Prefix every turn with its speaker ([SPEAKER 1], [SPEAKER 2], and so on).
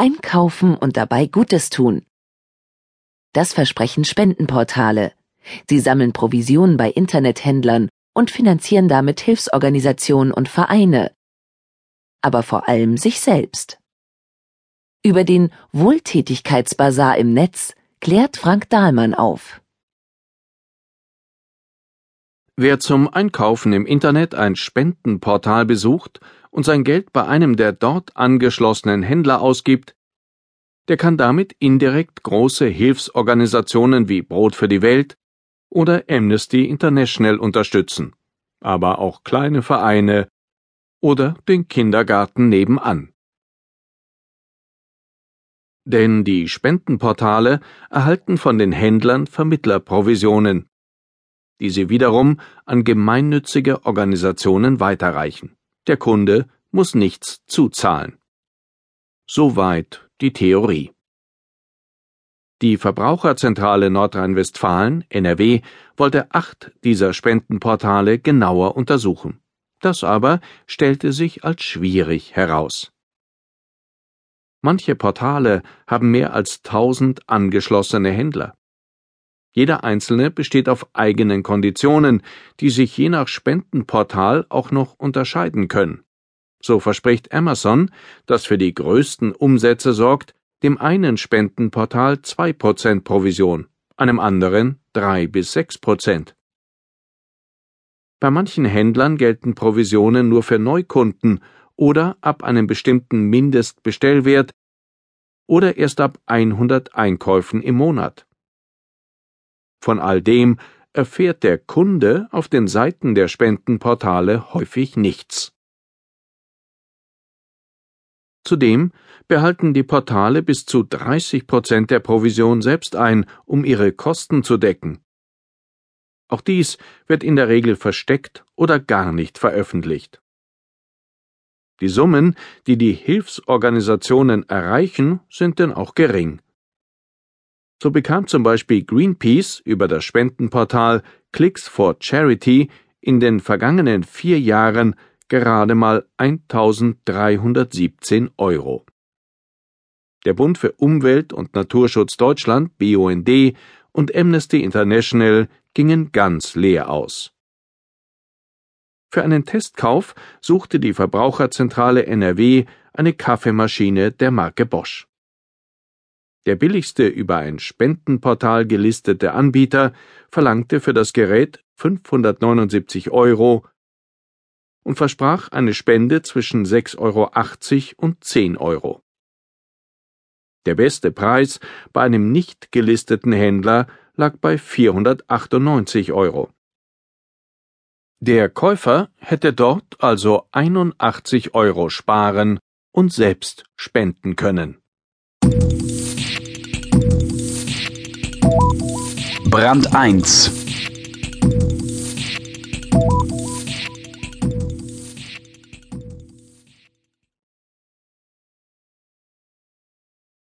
[SPEAKER 1] Einkaufen und dabei Gutes tun. Das versprechen Spendenportale. Sie sammeln Provisionen bei Internethändlern und finanzieren damit Hilfsorganisationen und Vereine. Aber vor allem sich selbst. Über den Wohltätigkeitsbasar im Netz klärt Frank Dahlmann auf.
[SPEAKER 2] Wer zum Einkaufen im Internet ein Spendenportal besucht und sein Geld bei einem der dort angeschlossenen Händler ausgibt, der kann damit indirekt große Hilfsorganisationen wie Brot für die Welt oder Amnesty International unterstützen, aber auch kleine Vereine oder den Kindergarten nebenan. Denn die Spendenportale erhalten von den Händlern Vermittlerprovisionen, die sie wiederum an gemeinnützige Organisationen weiterreichen. Der Kunde muss nichts zuzahlen. Soweit die Theorie. Die Verbraucherzentrale Nordrhein-Westfalen NRW wollte acht dieser Spendenportale genauer untersuchen. Das aber stellte sich als schwierig heraus. Manche Portale haben mehr als tausend angeschlossene Händler. Jeder einzelne besteht auf eigenen Konditionen, die sich je nach Spendenportal auch noch unterscheiden können. So verspricht Amazon, das für die größten Umsätze sorgt, dem einen Spendenportal zwei Prozent Provision, einem anderen drei bis sechs Prozent. Bei manchen Händlern gelten Provisionen nur für Neukunden oder ab einem bestimmten Mindestbestellwert oder erst ab 100 Einkäufen im Monat. Von all dem erfährt der Kunde auf den Seiten der Spendenportale häufig nichts. Zudem behalten die Portale bis zu 30 Prozent der Provision selbst ein, um ihre Kosten zu decken. Auch dies wird in der Regel versteckt oder gar nicht veröffentlicht. Die Summen, die die Hilfsorganisationen erreichen, sind denn auch gering. So bekam zum Beispiel Greenpeace über das Spendenportal Clicks for Charity in den vergangenen vier Jahren gerade mal 1317 Euro. Der Bund für Umwelt und Naturschutz Deutschland BUND und Amnesty International gingen ganz leer aus. Für einen Testkauf suchte die Verbraucherzentrale NRW eine Kaffeemaschine der Marke Bosch. Der billigste über ein Spendenportal gelistete Anbieter verlangte für das Gerät 579 Euro und versprach eine Spende zwischen 6,80 Euro und 10 Euro. Der beste Preis bei einem nicht gelisteten Händler lag bei 498 Euro. Der Käufer hätte dort also 81 Euro sparen und selbst spenden können.
[SPEAKER 3] Brand 1